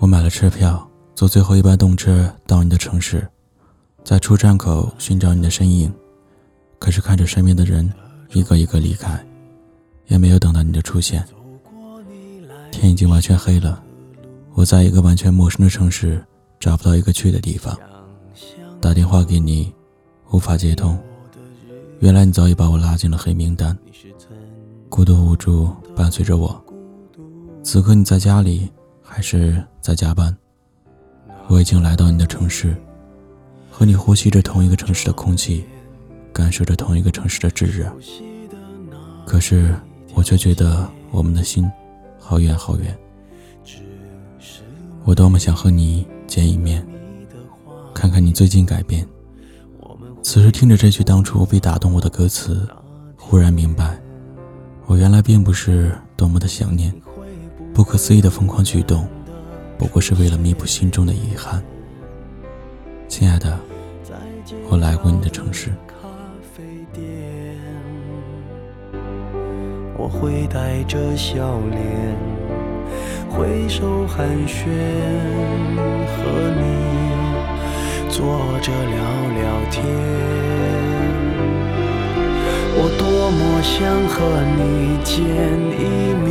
我买了车票，坐最后一班动车到你的城市，在出站口寻找你的身影。可是看着身边的人一个一个离开，也没有等到你的出现。天已经完全黑了，我在一个完全陌生的城市，找不到一个去的地方。打电话给你，无法接通。原来你早已把我拉进了黑名单。孤独无助伴随着我。此刻你在家里还是在加班？我已经来到你的城市，和你呼吸着同一个城市的空气，感受着同一个城市的炙热。可是我却觉得我们的心好远好远。我多么想和你见一面，看看你最近改变。此时听着这句当初无比打动我的歌词，忽然明白，我原来并不是多么的想念。不可思议的疯狂举动，不过是为了弥补心中的遗憾。亲爱的，我来过你的城市。我会带着笑脸，挥手寒暄，和你坐着聊聊天。我多么想和你见一面。